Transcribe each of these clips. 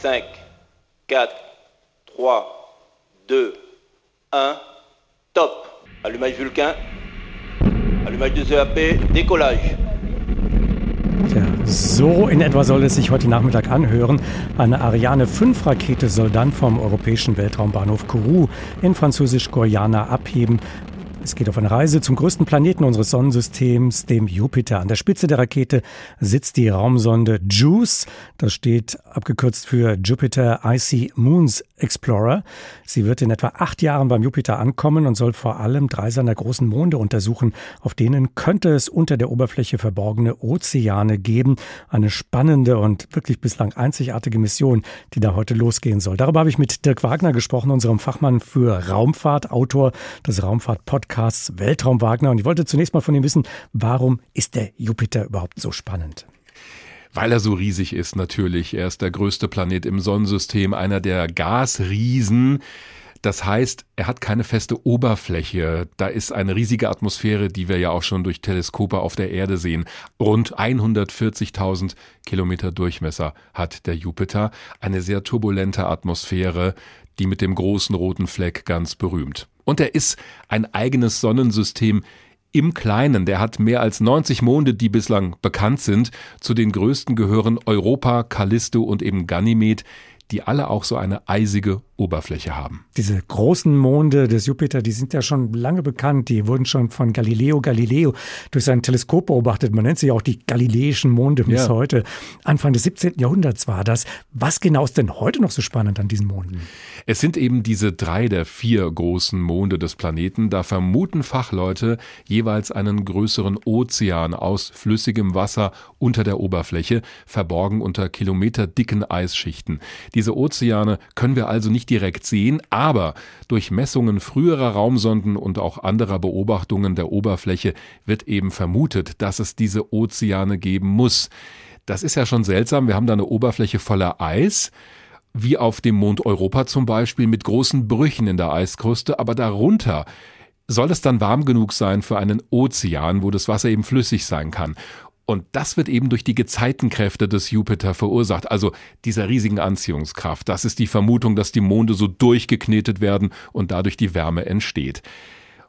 5, 4, 3, 2, 1, top. Allumage Vulcain, allumage des EAP, décollage. Ja, so in etwa soll es sich heute Nachmittag anhören. Eine Ariane 5 Rakete soll dann vom europäischen Weltraumbahnhof Kourou in französisch-Guayana abheben. Es geht auf eine Reise zum größten Planeten unseres Sonnensystems, dem Jupiter. An der Spitze der Rakete sitzt die Raumsonde JUICE. Das steht abgekürzt für Jupiter Icy Moons Explorer. Sie wird in etwa acht Jahren beim Jupiter ankommen und soll vor allem drei seiner großen Monde untersuchen. Auf denen könnte es unter der Oberfläche verborgene Ozeane geben. Eine spannende und wirklich bislang einzigartige Mission, die da heute losgehen soll. Darüber habe ich mit Dirk Wagner gesprochen, unserem Fachmann für Raumfahrt, Autor des Raumfahrt-Podcasts Podcasts Weltraum Wagner. Und ich wollte zunächst mal von ihm wissen, warum ist der Jupiter überhaupt so spannend? Weil er so riesig ist, natürlich. Er ist der größte Planet im Sonnensystem, einer der Gasriesen. Das heißt, er hat keine feste Oberfläche. Da ist eine riesige Atmosphäre, die wir ja auch schon durch Teleskope auf der Erde sehen. Rund 140.000 Kilometer Durchmesser hat der Jupiter. Eine sehr turbulente Atmosphäre, die mit dem großen roten Fleck ganz berühmt. Und er ist ein eigenes Sonnensystem im Kleinen. Der hat mehr als 90 Monde, die bislang bekannt sind. Zu den größten gehören Europa, Callisto und eben Ganymed die alle auch so eine eisige Oberfläche haben. Diese großen Monde des Jupiter, die sind ja schon lange bekannt. Die wurden schon von Galileo Galileo durch sein Teleskop beobachtet. Man nennt sie auch die galileischen Monde bis ja. heute. Anfang des 17. Jahrhunderts war das. Was genau ist denn heute noch so spannend an diesen Monden? Es sind eben diese drei der vier großen Monde des Planeten. Da vermuten Fachleute jeweils einen größeren Ozean aus flüssigem Wasser unter der Oberfläche, verborgen unter kilometerdicken Eisschichten. Diese Ozeane können wir also nicht direkt sehen, aber durch Messungen früherer Raumsonden und auch anderer Beobachtungen der Oberfläche wird eben vermutet, dass es diese Ozeane geben muss. Das ist ja schon seltsam. Wir haben da eine Oberfläche voller Eis wie auf dem Mond Europa zum Beispiel, mit großen Brüchen in der Eiskruste, aber darunter soll es dann warm genug sein für einen Ozean, wo das Wasser eben flüssig sein kann. Und das wird eben durch die Gezeitenkräfte des Jupiter verursacht, also dieser riesigen Anziehungskraft. Das ist die Vermutung, dass die Monde so durchgeknetet werden und dadurch die Wärme entsteht.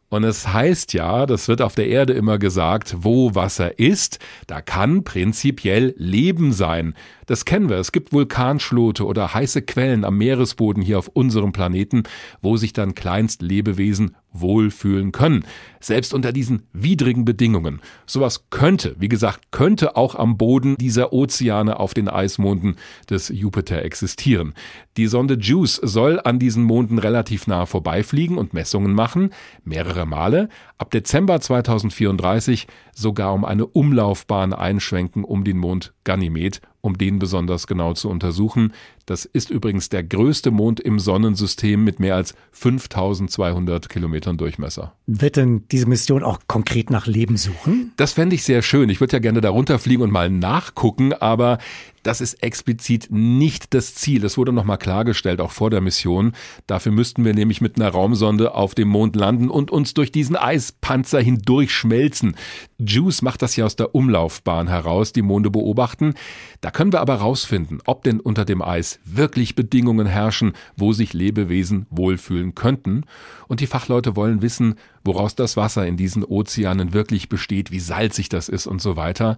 Und es heißt ja, das wird auf der Erde immer gesagt, wo Wasser ist, da kann prinzipiell Leben sein. Das kennen wir. Es gibt Vulkanschlote oder heiße Quellen am Meeresboden hier auf unserem Planeten, wo sich dann Kleinstlebewesen wohlfühlen können. Selbst unter diesen widrigen Bedingungen. Sowas könnte, wie gesagt, könnte auch am Boden dieser Ozeane auf den Eismonden des Jupiter existieren. Die Sonde JUICE soll an diesen Monden relativ nah vorbeifliegen und Messungen machen, mehrere Male, ab Dezember 2034 sogar um eine Umlaufbahn einschwenken um den Mond Ganymed um den besonders genau zu untersuchen. Das ist übrigens der größte Mond im Sonnensystem mit mehr als 5200 Kilometern Durchmesser. Wird denn diese Mission auch konkret nach Leben suchen? Das fände ich sehr schön. Ich würde ja gerne darunter fliegen und mal nachgucken, aber das ist explizit nicht das Ziel. Das wurde nochmal klargestellt, auch vor der Mission. Dafür müssten wir nämlich mit einer Raumsonde auf dem Mond landen und uns durch diesen Eispanzer hindurch schmelzen. JUICE macht das ja aus der Umlaufbahn heraus, die Monde beobachten. Da können wir aber rausfinden, ob denn unter dem Eis wirklich Bedingungen herrschen, wo sich Lebewesen wohlfühlen könnten. Und die Fachleute wollen wissen, woraus das Wasser in diesen Ozeanen wirklich besteht, wie salzig das ist und so weiter.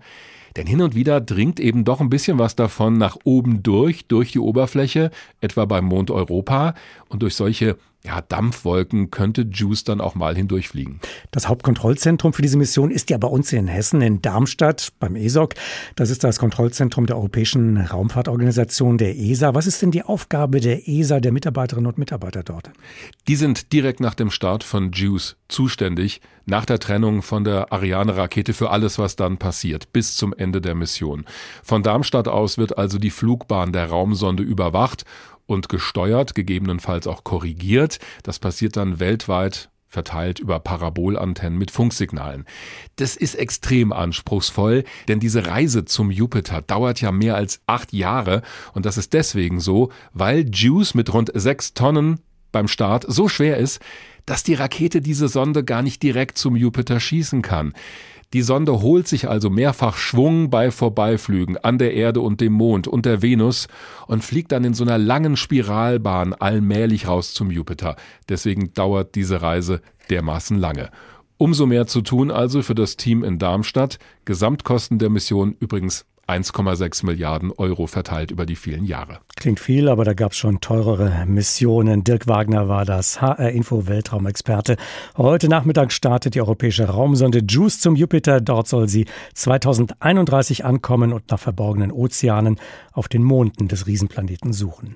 Denn hin und wieder dringt eben doch ein bisschen was davon nach oben durch, durch die Oberfläche, etwa beim Mond Europa. Und durch solche ja, Dampfwolken könnte Juice dann auch mal hindurchfliegen. Das Hauptkontrollzentrum für diese Mission ist ja bei uns in Hessen, in Darmstadt, beim ESOC. Das ist das Kontrollzentrum der Europäischen Raumfahrtorganisation, der ESA. Was ist denn die Aufgabe der ESA, der Mitarbeiterinnen und Mitarbeiter dort? Die sind direkt nach dem Start von Juice zuständig, nach der Trennung von der Ariane-Rakete für alles, was dann passiert, bis zum Ende der Mission. Von Darmstadt aus wird also die Flugbahn der Raumsonde überwacht und gesteuert, gegebenenfalls auch korrigiert. Das passiert dann weltweit verteilt über Parabolantennen mit Funksignalen. Das ist extrem anspruchsvoll, denn diese Reise zum Jupiter dauert ja mehr als acht Jahre und das ist deswegen so, weil JUICE mit rund sechs Tonnen beim Start so schwer ist, dass die Rakete diese Sonde gar nicht direkt zum Jupiter schießen kann. Die Sonde holt sich also mehrfach Schwung bei Vorbeiflügen an der Erde und dem Mond und der Venus und fliegt dann in so einer langen Spiralbahn allmählich raus zum Jupiter. Deswegen dauert diese Reise dermaßen lange. Umso mehr zu tun also für das Team in Darmstadt. Gesamtkosten der Mission übrigens 1,6 Milliarden Euro verteilt über die vielen Jahre. Klingt viel, aber da gab es schon teurere Missionen. Dirk Wagner war das HR-Info Weltraumexperte. Heute Nachmittag startet die europäische Raumsonde JUICE zum Jupiter. Dort soll sie 2031 ankommen und nach verborgenen Ozeanen auf den Monden des Riesenplaneten suchen.